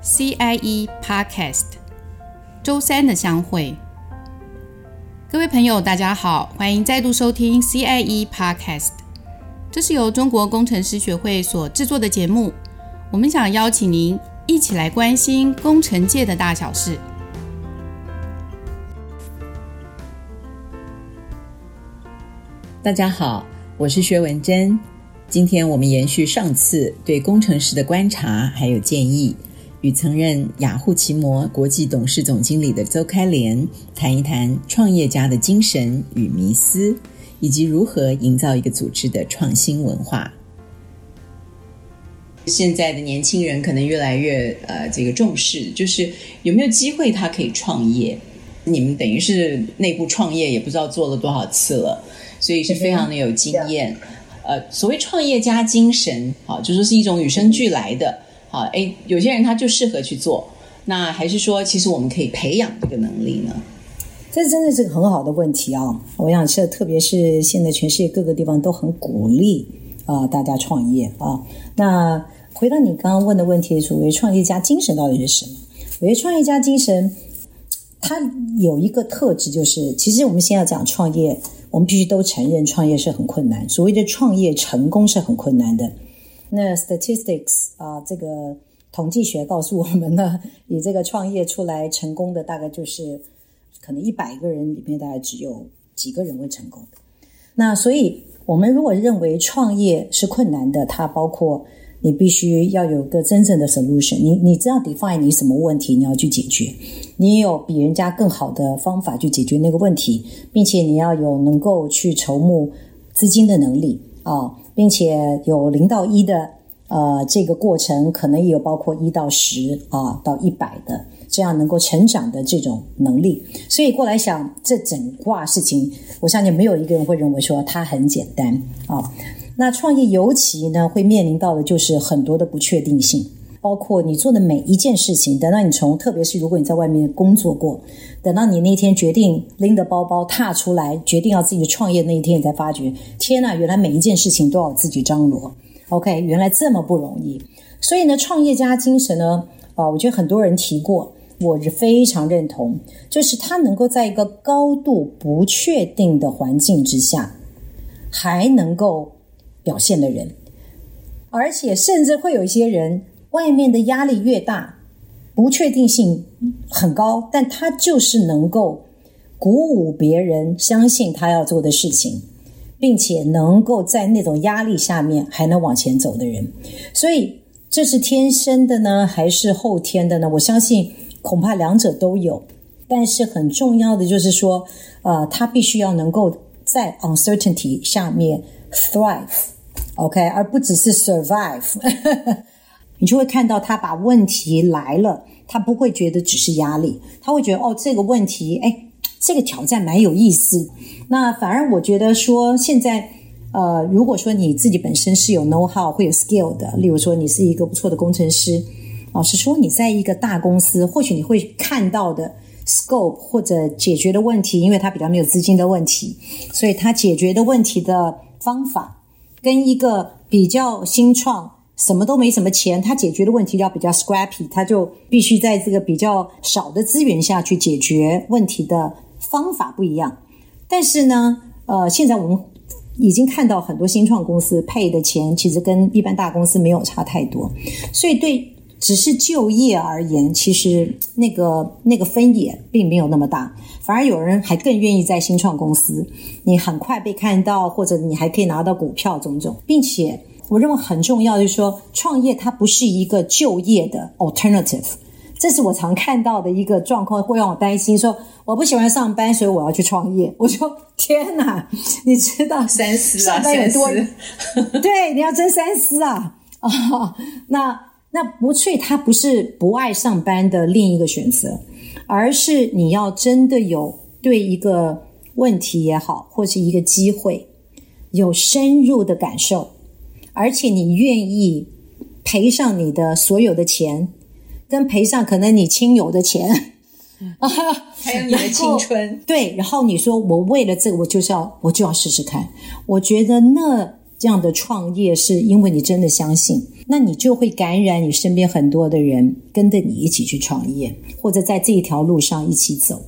CIE Podcast，周三的相会。各位朋友，大家好，欢迎再度收听 CIE Podcast。这是由中国工程师学会所制作的节目。我们想邀请您一起来关心工程界的大小事。大家好，我是薛文珍。今天我们延续上次对工程师的观察还有建议，与曾任雅虎奇摩国际董事总经理的邹开莲谈一谈创业家的精神与迷思，以及如何营造一个组织的创新文化。现在的年轻人可能越来越呃这个重视，就是有没有机会他可以创业？你们等于是内部创业，也不知道做了多少次了，所以是非常的有经验。呃，所谓创业家精神，好，就说是一种与生俱来的，好，哎，有些人他就适合去做，那还是说，其实我们可以培养这个能力呢？这真的是个很好的问题啊！我想是，特别是现在全世界各个地方都很鼓励啊、大家创业啊。那回到你刚刚问的问题，所谓创业家精神到底是什么？我觉得创业家精神，它有一个特质，就是其实我们先要讲创业。我们必须都承认，创业是很困难。所谓的创业成功是很困难的。那 statistics 啊，这个统计学告诉我们呢，你这个创业出来成功的，大概就是可能一百个人里面，大概只有几个人会成功的。那所以，我们如果认为创业是困难的，它包括。你必须要有个真正的 solution，你你知道 define 你什么问题，你要去解决，你有比人家更好的方法去解决那个问题，并且你要有能够去筹募资金的能力啊，并且有零到一的呃这个过程，可能也有包括一到十啊到一百的这样能够成长的这种能力。所以过来想这整挂事情，我相信没有一个人会认为说它很简单啊。那创业尤其呢，会面临到的就是很多的不确定性，包括你做的每一件事情。等到你从，特别是如果你在外面工作过，等到你那天决定拎着包包踏出来，决定要自己创业那一天，你才发觉，天呐，原来每一件事情都要自己张罗。OK，原来这么不容易。所以呢，创业家精神呢，啊，我觉得很多人提过，我是非常认同，就是他能够在一个高度不确定的环境之下，还能够。表现的人，而且甚至会有一些人，外面的压力越大，不确定性很高，但他就是能够鼓舞别人相信他要做的事情，并且能够在那种压力下面还能往前走的人。所以这是天生的呢，还是后天的呢？我相信恐怕两者都有。但是很重要的就是说，呃，他必须要能够在 uncertainty 下面 thrive。OK，而不只是 survive，你就会看到他把问题来了，他不会觉得只是压力，他会觉得哦，这个问题，哎，这个挑战蛮有意思。那反而我觉得说，现在呃，如果说你自己本身是有 know how 会有 skill 的，例如说你是一个不错的工程师，老实说你在一个大公司，或许你会看到的 scope 或者解决的问题，因为他比较没有资金的问题，所以他解决的问题的方法。跟一个比较新创，什么都没什么钱，他解决的问题要比较 scrappy，他就必须在这个比较少的资源下去解决问题的方法不一样。但是呢，呃，现在我们已经看到很多新创公司配的钱，其实跟一般大公司没有差太多，所以对。只是就业而言，其实那个那个分野并没有那么大，反而有人还更愿意在新创公司，你很快被看到，或者你还可以拿到股票种种，并且我认为很重要就是说，创业它不是一个就业的 alternative，这是我常看到的一个状况，会让我担心说我不喜欢上班，所以我要去创业。我说天哪，你知道三思啊，上班有多，三思 对，你要真三思啊 啊、哦，那。那不去，他不是不爱上班的另一个选择，而是你要真的有对一个问题也好，或是一个机会有深入的感受，而且你愿意赔上你的所有的钱，跟赔上可能你亲友的钱，啊，还有你的青春，对，然后你说我为了这个，我就是要我就要试试看，我觉得那这样的创业是因为你真的相信，那你就会感染你身边很多的人，跟着你一起去创业，或者在这一条路上一起走。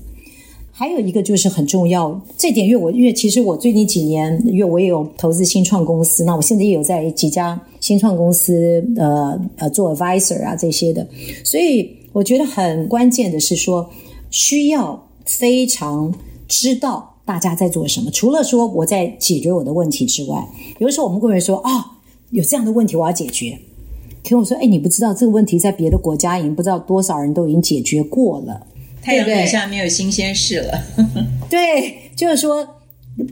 还有一个就是很重要，这点因为我因为其实我最近几年，因为我也有投资新创公司，那我现在也有在几家新创公司呃呃做 advisor 啊这些的，所以我觉得很关键的是说，需要非常知道大家在做什么。除了说我在解决我的问题之外，有的时候我们会说啊、哦，有这样的问题我要解决，可我说哎，你不知道这个问题在别的国家已经不知道多少人都已经解决过了。太阳底下没有新鲜事了。对，就是说，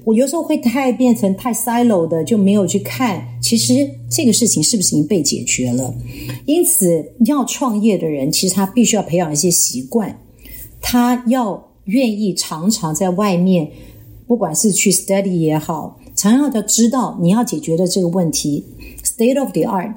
我有时候会太变成太 silo 的，就没有去看，其实这个事情是不是已经被解决了。因此，要创业的人，其实他必须要培养一些习惯，他要愿意常常在外面，不管是去 study 也好，常常要知道你要解决的这个问题，state of the art，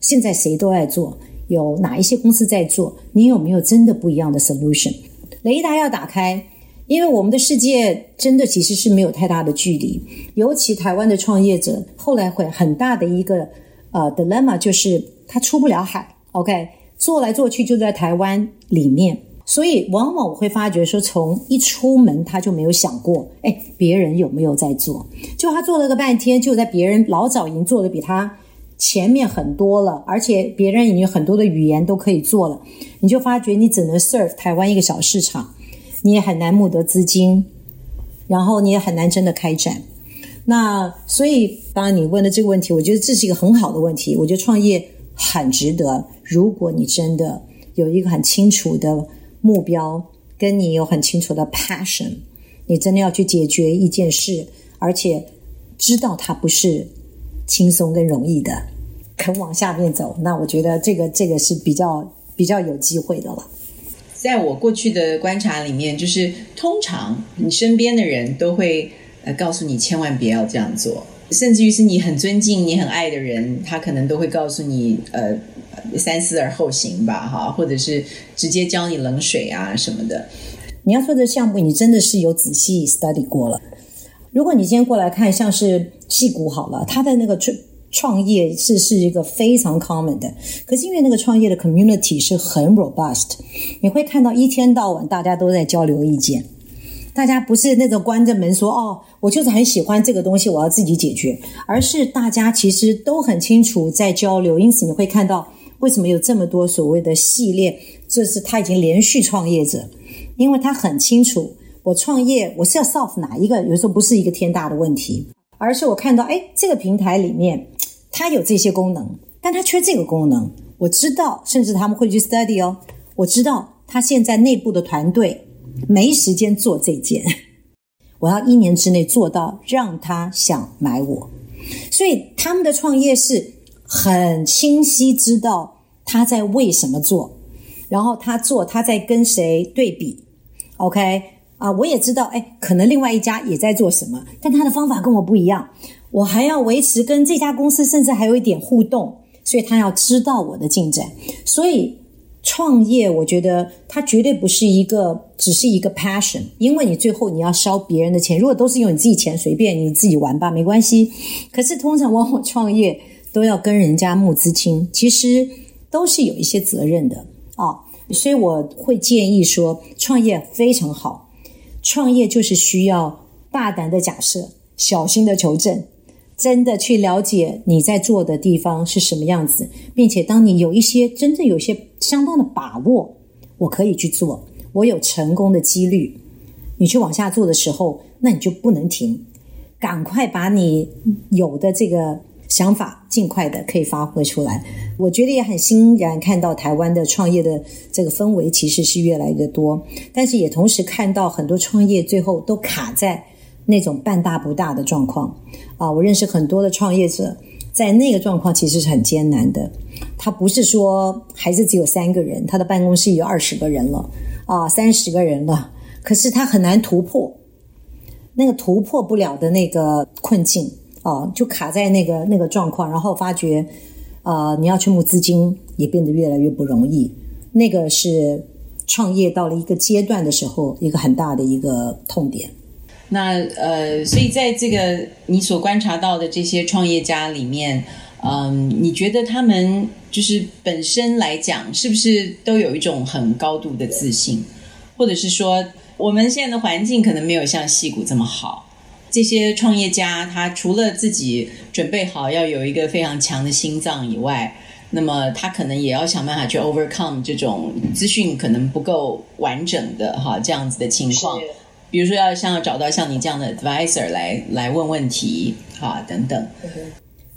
现在谁都在做，有哪一些公司在做，你有没有真的不一样的 solution？雷达要打开，因为我们的世界真的其实是没有太大的距离。尤其台湾的创业者，后来会很大的一个呃 dilemma 就是他出不了海。OK，做来做去就在台湾里面，所以往往我会发觉说，从一出门他就没有想过，哎，别人有没有在做？就他做了个半天，就在别人老早已经做的比他前面很多了，而且别人已经很多的语言都可以做了，你就发觉你只能 serve 台湾一个小市场，你也很难募得资金，然后你也很难真的开展。那所以，当然你问的这个问题，我觉得这是一个很好的问题。我觉得创业很值得，如果你真的有一个很清楚的目标，跟你有很清楚的 passion，你真的要去解决一件事，而且知道它不是轻松跟容易的。肯往下面走，那我觉得这个这个是比较比较有机会的了。在我过去的观察里面，就是通常你身边的人都会呃告诉你千万别要这样做，甚至于是你很尊敬、你很爱的人，他可能都会告诉你呃三思而后行吧，哈，或者是直接浇你冷水啊什么的。你要做的项目，你真的是有仔细 study 过了。如果你今天过来看，像是戏谷好了，他的那个创创业是是一个非常 common 的，可是因为那个创业的 community 是很 robust，你会看到一天到晚大家都在交流意见，大家不是那种关着门说哦，我就是很喜欢这个东西，我要自己解决，而是大家其实都很清楚在交流，因此你会看到为什么有这么多所谓的系列，这是他已经连续创业者，因为他很清楚我创业我是要 solve 哪一个，有时候不是一个天大的问题，而是我看到哎这个平台里面。它有这些功能，但它缺这个功能。我知道，甚至他们会去 study 哦。我知道他现在内部的团队没时间做这件，我要一年之内做到让他想买我。所以他们的创业是很清晰知道他在为什么做，然后他做他在跟谁对比。OK 啊，我也知道，哎，可能另外一家也在做什么，但他的方法跟我不一样。我还要维持跟这家公司，甚至还有一点互动，所以他要知道我的进展。所以创业，我觉得它绝对不是一个，只是一个 passion，因为你最后你要烧别人的钱。如果都是用你自己钱，随便你自己玩吧，没关系。可是通常往往创业都要跟人家募资金，其实都是有一些责任的啊、所以我会建议说，创业非常好，创业就是需要大胆的假设，小心的求证。真的去了解你在做的地方是什么样子，并且当你有一些真正有些相当的把握，我可以去做，我有成功的几率，你去往下做的时候，那你就不能停，赶快把你有的这个想法尽快的可以发挥出来。我觉得也很欣然看到台湾的创业的这个氛围其实是越来越多，但是也同时看到很多创业最后都卡在。那种半大不大的状况啊，我认识很多的创业者，在那个状况其实是很艰难的。他不是说孩子只有三个人，他的办公室有二十个人了啊，三十个人了，可是他很难突破那个突破不了的那个困境啊，就卡在那个那个状况，然后发觉啊，你要去募资金也变得越来越不容易。那个是创业到了一个阶段的时候，一个很大的一个痛点。那呃，所以在这个你所观察到的这些创业家里面，嗯，你觉得他们就是本身来讲，是不是都有一种很高度的自信，或者是说，我们现在的环境可能没有像戏谷这么好？这些创业家，他除了自己准备好要有一个非常强的心脏以外，那么他可能也要想办法去 overcome 这种资讯可能不够完整的哈这样子的情况。比如说，要像要找到像你这样的 advisor 来来问问题哈等等。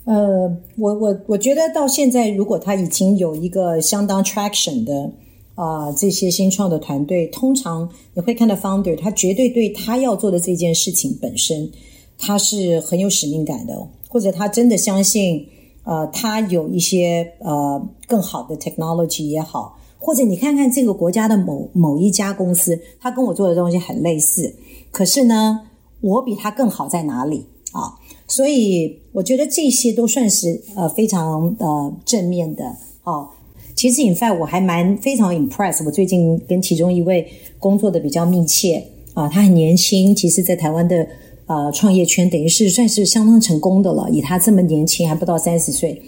呃，我我我觉得到现在，如果他已经有一个相当 traction 的。啊、呃，这些新创的团队，通常你会看到 founder，他绝对对他要做的这件事情本身，他是很有使命感的，或者他真的相信，呃，他有一些呃更好的 technology 也好，或者你看看这个国家的某某一家公司，他跟我做的东西很类似，可是呢，我比他更好在哪里啊？所以我觉得这些都算是呃非常呃正面的啊。其实，in fact，我还蛮非常 impressed。我最近跟其中一位工作的比较密切啊，他很年轻，其实，在台湾的呃创业圈，等于是算是相当成功的了。以他这么年轻，还不到三十岁，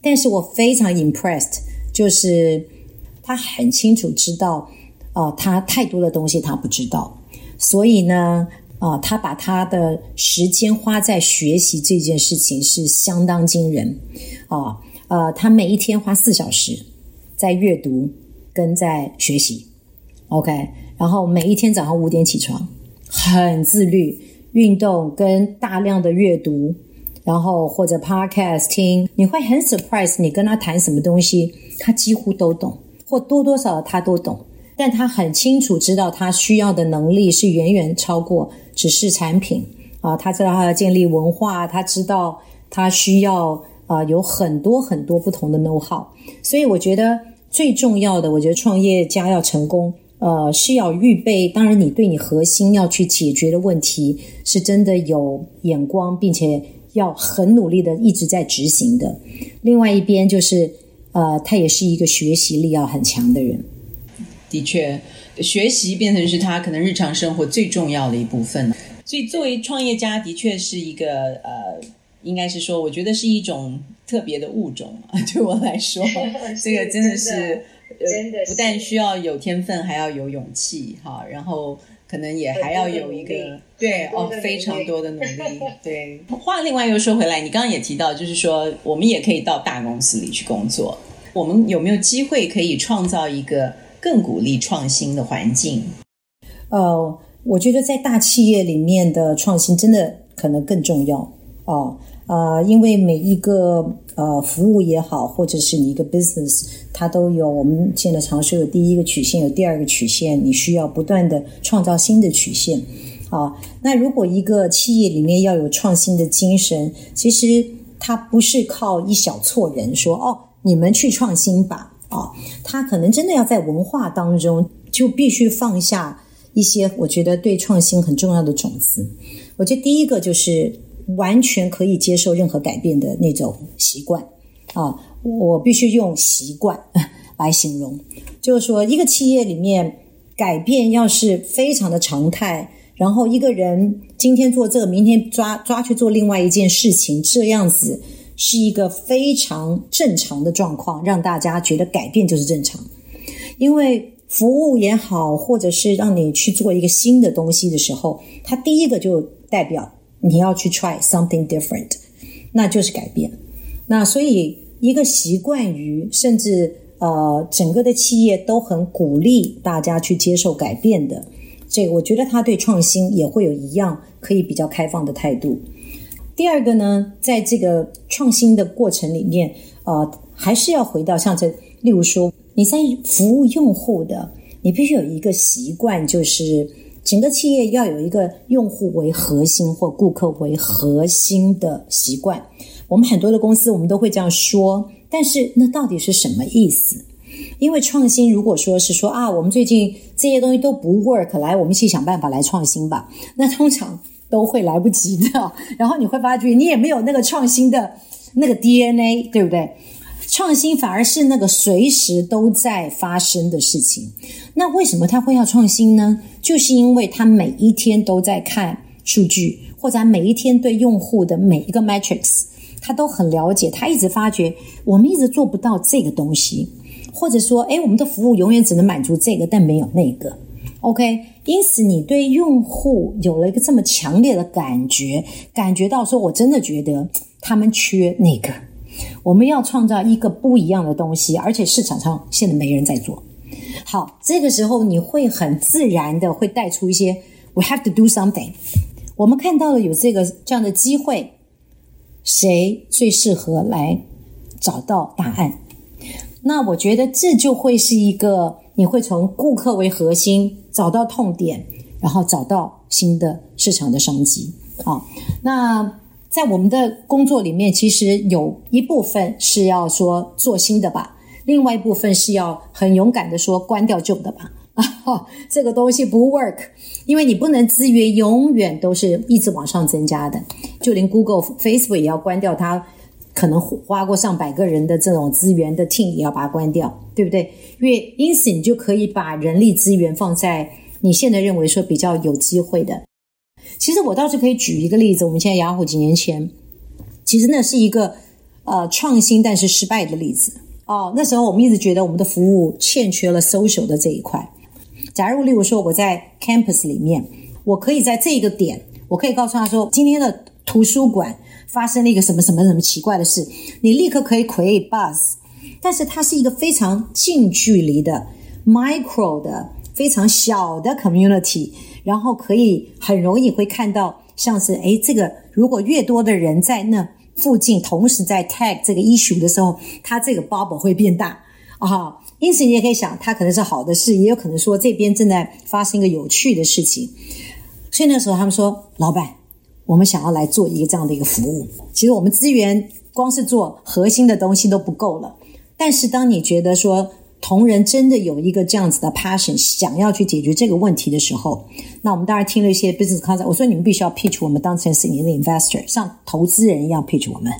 但是我非常 impressed，就是他很清楚知道啊，他太多的东西他不知道，所以呢，啊，他把他的时间花在学习这件事情是相当惊人啊。呃，他每一天花四小时。在阅读跟在学习，OK，然后每一天早上五点起床，很自律，运动跟大量的阅读，然后或者 Podcast 听，你会很 surprise，你跟他谈什么东西，他几乎都懂，或多多少少他都懂，但他很清楚知道他需要的能力是远远超过只是产品啊，他知道他要建立文化，他知道他需要。啊、有很多很多不同的 know how，所以我觉得最重要的，我觉得创业家要成功，呃，是要预备。当然，你对你核心要去解决的问题，是真的有眼光，并且要很努力的一直在执行的。另外一边就是，呃，他也是一个学习力要很强的人。的确，学习变成是他可能日常生活最重要的一部分。所以，作为创业家，的确是一个呃。应该是说，我觉得是一种特别的物种啊，对我来说，这个真的是，真的，呃，不但需要有天分，还要有勇气哈，然后可能也还要有一个对哦，非常多的努力。对，话另外又说回来，你刚刚也提到，就是说我们也可以到大公司里去工作，我们有没有机会可以创造一个更鼓励创新的环境？呃，我觉得在大企业里面的创新真的可能更重要哦。呃，因为每一个呃服务也好，或者是你一个 business，它都有我们现在常说有第一个曲线，有第二个曲线，你需要不断的创造新的曲线。啊，那如果一个企业里面要有创新的精神，其实它不是靠一小撮人说哦，你们去创新吧啊，它可能真的要在文化当中就必须放下一些我觉得对创新很重要的种子。我觉得第一个就是。完全可以接受任何改变的那种习惯啊，我必须用习惯来形容。就是说，一个企业里面改变要是非常的常态，然后一个人今天做这个，明天抓抓去做另外一件事情，这样子是一个非常正常的状况，让大家觉得改变就是正常。因为服务也好，或者是让你去做一个新的东西的时候，它第一个就代表。你要去 try something different，那就是改变。那所以一个习惯于，甚至呃整个的企业都很鼓励大家去接受改变的，这个我觉得他对创新也会有一样可以比较开放的态度。第二个呢，在这个创新的过程里面，呃，还是要回到像这，例如说你在服务用户的，你必须有一个习惯，就是。整个企业要有一个用户为核心或顾客为核心的习惯。我们很多的公司，我们都会这样说，但是那到底是什么意思？因为创新，如果说是说啊，我们最近这些东西都不 work，来，我们一起想办法来创新吧。那通常都会来不及的。然后你会发觉，你也没有那个创新的那个 DNA，对不对？创新反而是那个随时都在发生的事情。那为什么他会要创新呢？就是因为他每一天都在看数据，或者他每一天对用户的每一个 metrics，他都很了解。他一直发觉我们一直做不到这个东西，或者说，诶，我们的服务永远只能满足这个，但没有那个。OK，因此你对用户有了一个这么强烈的感觉，感觉到说我真的觉得他们缺那个，我们要创造一个不一样的东西，而且市场上现在没人在做。好，这个时候你会很自然的会带出一些 We have to do something。我们看到了有这个这样的机会，谁最适合来找到答案？那我觉得这就会是一个。你会从顾客为核心找到痛点，然后找到新的市场的商机。好，那在我们的工作里面，其实有一部分是要说做新的吧，另外一部分是要很勇敢的说关掉旧的吧。啊，这个东西不 work，因为你不能资源永远都是一直往上增加的，就连 Google、Facebook 也要关掉它。可能花过上百个人的这种资源的 team 也要把它关掉，对不对？因为因此你就可以把人力资源放在你现在认为说比较有机会的。其实我倒是可以举一个例子，我们现在雅虎几年前，其实那是一个呃创新但是失败的例子哦。那时候我们一直觉得我们的服务欠缺了 social 的这一块。假如例如说我在 campus 里面，我可以在这个点，我可以告诉他说今天的图书馆。发生了一个什么什么什么奇怪的事，你立刻可以 create buzz，但是它是一个非常近距离的 micro 的非常小的 community，然后可以很容易会看到像是诶，这个如果越多的人在那附近同时在 tag 这个 issue 的时候，它这个 bubble 会变大啊。因此你也可以想，它可能是好的事，也有可能说这边正在发生一个有趣的事情。所以那时候他们说，老板。我们想要来做一个这样的一个服务，其实我们资源光是做核心的东西都不够了。但是当你觉得说同仁真的有一个这样子的 passion，想要去解决这个问题的时候，那我们当然听了一些 business concept。我说你们必须要 pitch 我们当成是你的 investor，像投资人一样 pitch 我们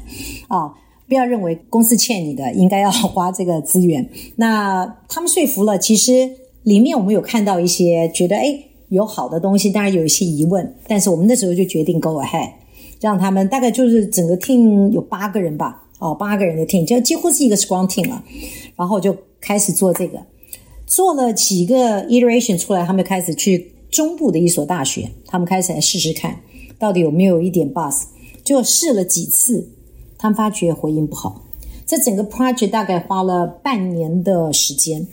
啊，不要认为公司欠你的应该要花这个资源。那他们说服了，其实里面我们有看到一些觉得诶有好的东西，当然有一些疑问，但是我们那时候就决定 go ahead，让他们大概就是整个 team 有八个人吧，哦，八个人的 team 就几乎是一个 strong team 了，然后就开始做这个，做了几个 iteration 出来，他们开始去中部的一所大学，他们开始来试试看，到底有没有一点 buzz，就试了几次，他们发觉回应不好，这整个 project 大概花了半年的时间，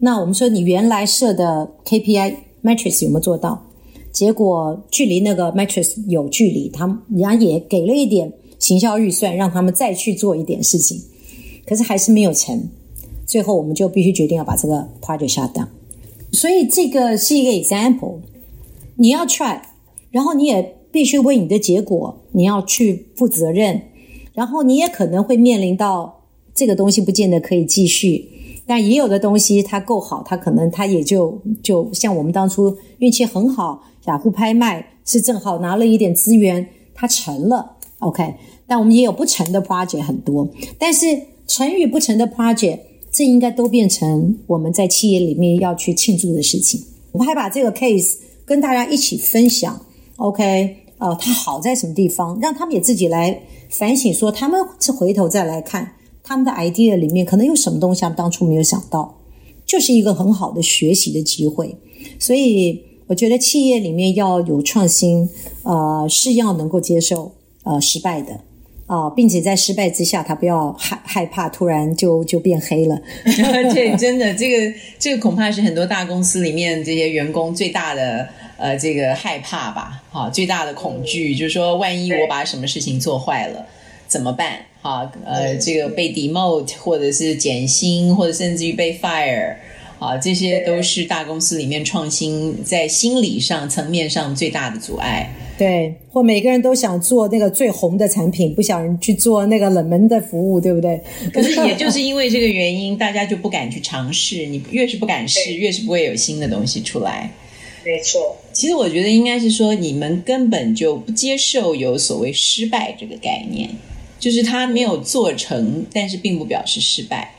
那我们说你原来设的 KPI。Matrix 有没有做到？结果距离那个 Matrix 有距离，他们人家也给了一点行销预算，让他们再去做一点事情，可是还是没有成。最后我们就必须决定要把这个 project shut down。所以这个是一个 example，你要 try，然后你也必须为你的结果你要去负责任，然后你也可能会面临到这个东西不见得可以继续。但也有的东西它够好，它可能它也就就像我们当初运气很好，雅虎拍卖是正好拿了一点资源，它成了 OK。但我们也有不成的 project 很多，但是成与不成的 project，这应该都变成我们在企业里面要去庆祝的事情。我们还把这个 case 跟大家一起分享，OK？呃，它好在什么地方？让他们也自己来反省，说他们是回头再来看。他们的 idea 里面可能有什么东西，他们当初没有想到，就是一个很好的学习的机会。所以我觉得企业里面要有创新，呃，是要能够接受呃失败的啊、呃，并且在失败之下，他不要害害怕，突然就就变黑了。对，真的，这个这个恐怕是很多大公司里面这些员工最大的呃这个害怕吧，哈，最大的恐惧就是说，万一我把什么事情做坏了怎么办？哈，呃，这个被 demote，或者是减薪，或者甚至于被 fire，啊，这些都是大公司里面创新在心理上层面上最大的阻碍。对，或每个人都想做那个最红的产品，不想去做那个冷门的服务，对不对？可是也就是因为这个原因，大家就不敢去尝试。你越是不敢试，越是不会有新的东西出来。没错，其实我觉得应该是说，你们根本就不接受有所谓失败这个概念。就是他没有做成，但是并不表示失败，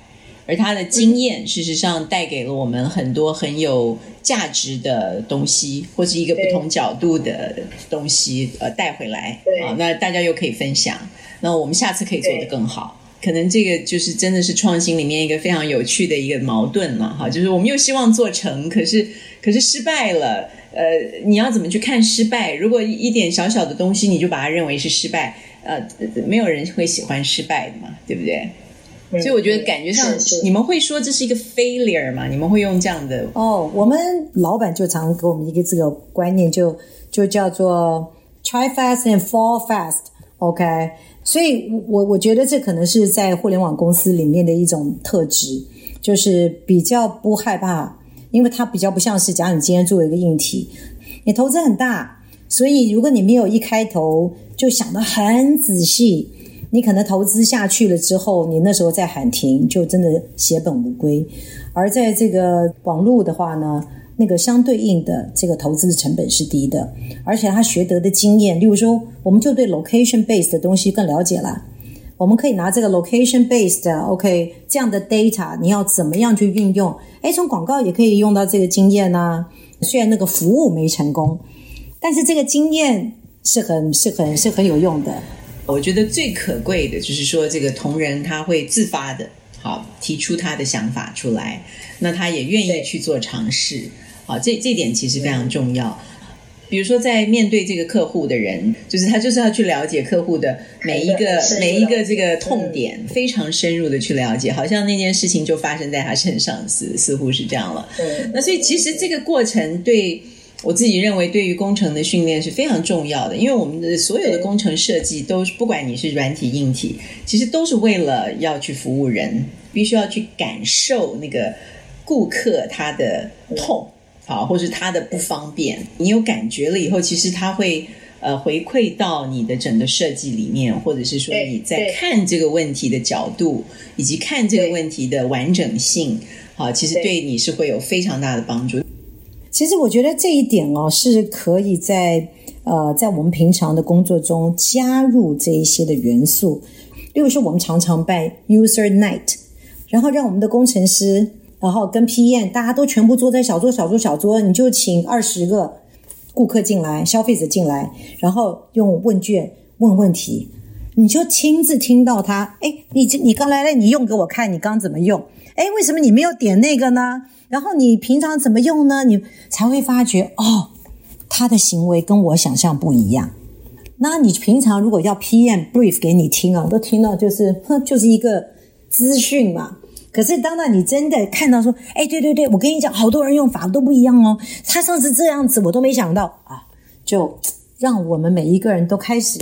而他的经验事实上带给了我们很多很有价值的东西，或是一个不同角度的东西，呃，带回来啊，那大家又可以分享，那我们下次可以做得更好。可能这个就是真的是创新里面一个非常有趣的一个矛盾了哈，就是我们又希望做成，可是可是失败了，呃，你要怎么去看失败？如果一点小小的东西你就把它认为是失败，呃，没有人会喜欢失败的嘛，对不对？嗯、所以我觉得感觉上你们会说这是一个 failure 嘛？你们会用这样的？哦，我们老板就常给我们一个这个观念就，就就叫做 try fast and fall fast，OK？、所以，我我觉得这可能是在互联网公司里面的一种特质，就是比较不害怕，因为它比较不像是，假如你今天做一个硬体，你投资很大，所以如果你没有一开头就想得很仔细，你可能投资下去了之后，你那时候再喊停，就真的血本无归。而在这个网络的话呢，那个相对应的这个投资的成本是低的，而且他学得的经验，例如说，我们就对 location based 的东西更了解了。我们可以拿这个 location based，OK，这样的 data，你要怎么样去运用？诶，从广告也可以用到这个经验呐、虽然那个服务没成功，但是这个经验是很、是很、是很有用的。我觉得最可贵的就是说，这个同仁他会自发的，好提出他的想法出来，那他也愿意去做尝试。好，这这点其实非常重要。比如说，在面对这个客户的人，就是他就是要去了解客户的每一个每一个这个痛点，非常深入的去了解，好像那件事情就发生在他身上，似似乎是这样了。对。那所以其实这个过程对我自己认为，对于工程的训练是非常重要的，因为我们的所有的工程设计都是，不管你是软体硬体，其实都是为了要去服务人，必须要去感受那个顾客他的痛。好，或是他的不方便，你有感觉了以后，其实他会呃回馈到你的整个设计里面，或者是说你在看这个问题的角度，以及看这个问题的完整性，好，其实对你是会有非常大的帮助。其实我觉得这一点哦，是可以在呃在我们平常的工作中加入这一些的元素，例如说我们常常办 User Night，然后让我们的工程师。然后跟 PM 大家都全部坐在小桌小桌小桌，你就请二十个顾客进来，消费者进来，然后用问卷问问题，你就亲自听到他，哎，你你刚来了，你用给我看，你刚怎么用？哎，为什么你没有点那个呢？然后你平常怎么用呢？你才会发觉哦，他的行为跟我想象不一样。那你平常如果要 PM brief 给你听啊，都听到就是哼，就是一个资讯嘛。可是，当到你真的看到说，哎，对对对，我跟你讲，好多人用法都不一样哦。他上次这样子，我都没想到啊，就让我们每一个人都开始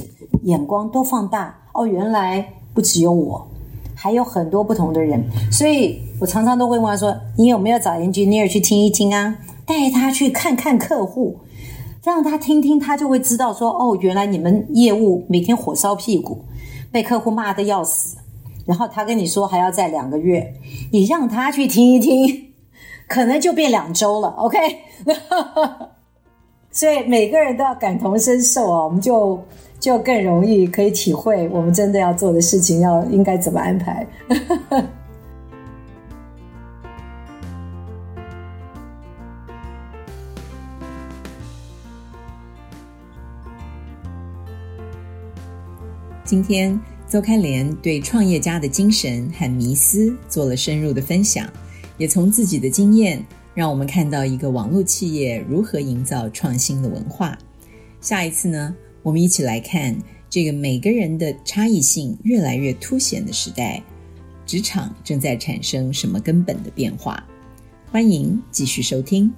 眼光都放大哦。原来不只有我，还有很多不同的人。所以我常常都会问他说：“你有没有找 engineer 去听一听啊？带他去看看客户，让他听听，他就会知道说，哦，原来你们业务每天火烧屁股，被客户骂得要死。”然后他跟你说还要再两个月，你让他去听一听，可能就变两周了。OK，所以每个人都要感同身受啊，我们就就更容易可以体会我们真的要做的事情要应该怎么安排。今天。邹开莲对创业家的精神和迷思做了深入的分享，也从自己的经验让我们看到一个网络企业如何营造创新的文化。下一次呢，我们一起来看这个每个人的差异性越来越凸显的时代，职场正在产生什么根本的变化？欢迎继续收听。